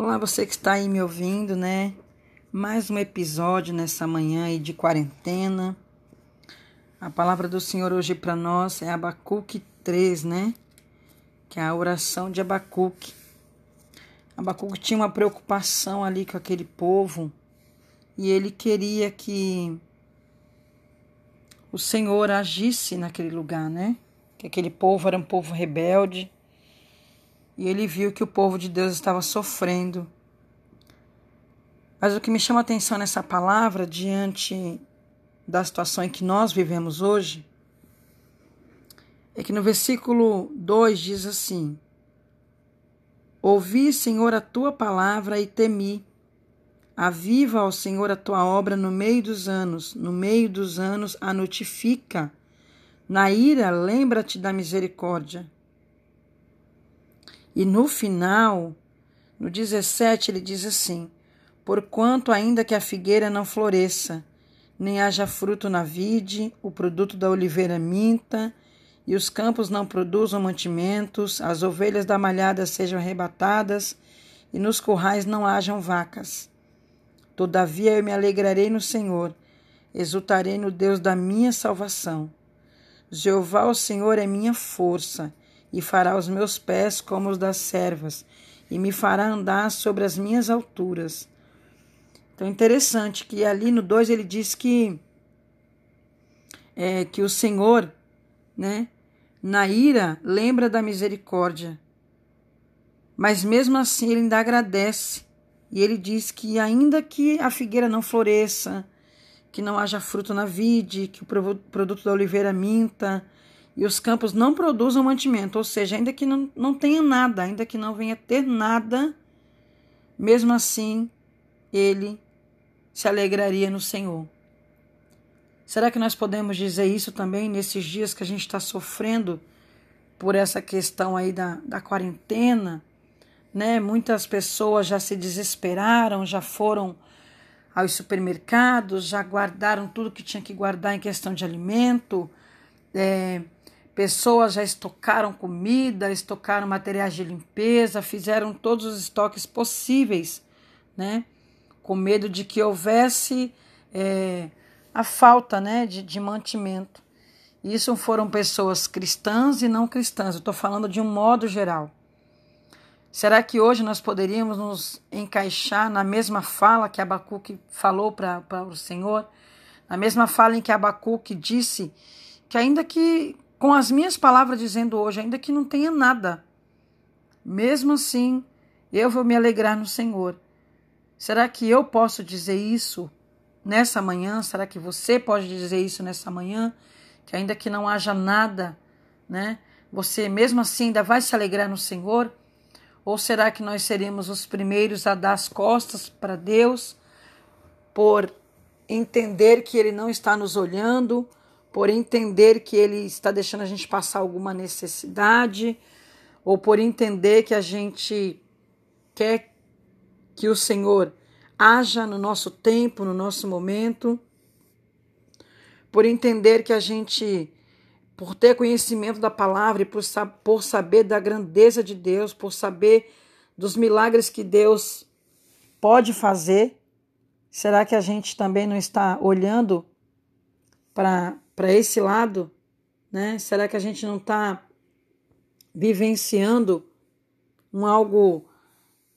Olá, você que está aí me ouvindo, né? Mais um episódio nessa manhã aí de quarentena. A palavra do Senhor hoje para nós é Abacuque 3, né? Que é a oração de Abacuque. Abacuque tinha uma preocupação ali com aquele povo e ele queria que o Senhor agisse naquele lugar, né? Que aquele povo era um povo rebelde e ele viu que o povo de Deus estava sofrendo. Mas o que me chama a atenção nessa palavra, diante da situação em que nós vivemos hoje, é que no versículo 2 diz assim: Ouvi, Senhor, a tua palavra e temi. Aviva, ao Senhor, a tua obra no meio dos anos, no meio dos anos a notifica. Na ira, lembra-te da misericórdia. E no final, no 17, ele diz assim: Porquanto, ainda que a figueira não floresça, nem haja fruto na vide, o produto da oliveira minta, e os campos não produzam mantimentos, as ovelhas da malhada sejam arrebatadas, e nos currais não hajam vacas. Todavia eu me alegrarei no Senhor, exultarei no Deus da minha salvação. Jeová, o Senhor, é minha força e fará os meus pés como os das servas, e me fará andar sobre as minhas alturas. Então interessante que ali no 2 ele diz que é, que o Senhor, né, na ira, lembra da misericórdia. Mas mesmo assim ele ainda agradece. E ele diz que ainda que a figueira não floresça, que não haja fruto na vide, que o produto da oliveira minta, e os campos não produzam mantimento, ou seja, ainda que não, não tenha nada, ainda que não venha ter nada, mesmo assim ele se alegraria no Senhor. Será que nós podemos dizer isso também nesses dias que a gente está sofrendo por essa questão aí da, da quarentena? Né? Muitas pessoas já se desesperaram, já foram aos supermercados, já guardaram tudo que tinha que guardar em questão de alimento. É, Pessoas já estocaram comida, estocaram materiais de limpeza, fizeram todos os estoques possíveis, né? Com medo de que houvesse é, a falta né, de, de mantimento. Isso foram pessoas cristãs e não cristãs. Eu estou falando de um modo geral. Será que hoje nós poderíamos nos encaixar na mesma fala que Abacuque falou para o Senhor? Na mesma fala em que Abacuque disse que ainda que com as minhas palavras dizendo hoje, ainda que não tenha nada, mesmo assim, eu vou me alegrar no Senhor. Será que eu posso dizer isso nessa manhã? Será que você pode dizer isso nessa manhã? Que ainda que não haja nada, né? Você mesmo assim ainda vai se alegrar no Senhor? Ou será que nós seremos os primeiros a dar as costas para Deus por entender que Ele não está nos olhando, por entender que ele está deixando a gente passar alguma necessidade, ou por entender que a gente quer que o Senhor haja no nosso tempo, no nosso momento, por entender que a gente, por ter conhecimento da palavra e por, por saber da grandeza de Deus, por saber dos milagres que Deus pode fazer, será que a gente também não está olhando para esse lado, né? Será que a gente não está vivenciando um algo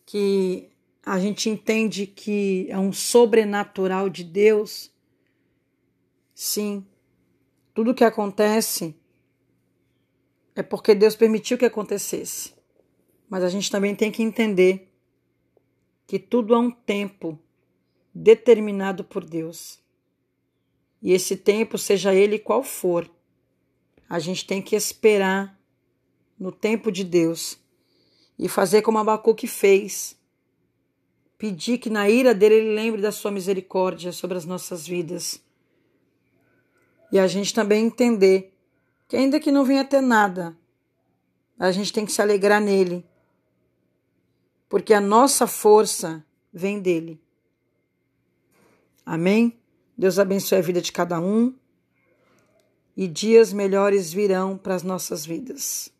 que a gente entende que é um sobrenatural de Deus? Sim, tudo que acontece é porque Deus permitiu que acontecesse. Mas a gente também tem que entender que tudo há um tempo determinado por Deus. E esse tempo, seja ele qual for, a gente tem que esperar no tempo de Deus e fazer como Abacuque fez. Pedir que na ira dele ele lembre da sua misericórdia sobre as nossas vidas. E a gente também entender que, ainda que não venha ter nada, a gente tem que se alegrar nele, porque a nossa força vem dele. Amém? Deus abençoe a vida de cada um e dias melhores virão para as nossas vidas.